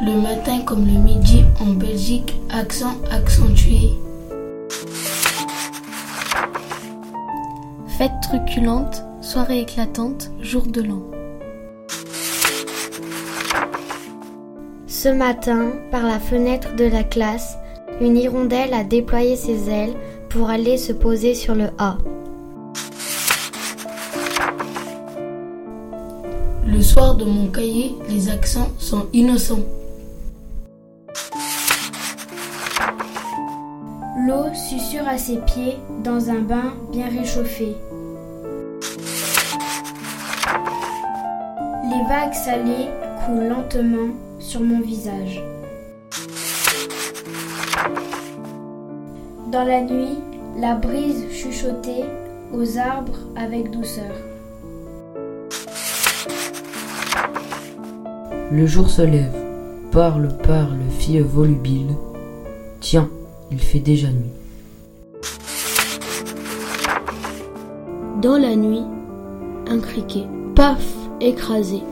Le matin comme le midi en Belgique, accent accentué. Fête truculente, soirée éclatante, jour de l'an. Ce matin, par la fenêtre de la classe, une hirondelle a déployé ses ailes pour aller se poser sur le A. Le soir de mon cahier, les accents sont innocents. L'eau susurre à ses pieds dans un bain bien réchauffé. Les vagues salées coulent lentement sur mon visage. Dans la nuit, la brise chuchotait aux arbres avec douceur. Le jour se lève, parle, parle, fille volubile. Tiens, il fait déjà nuit. Dans la nuit, un criquet, paf, écrasé,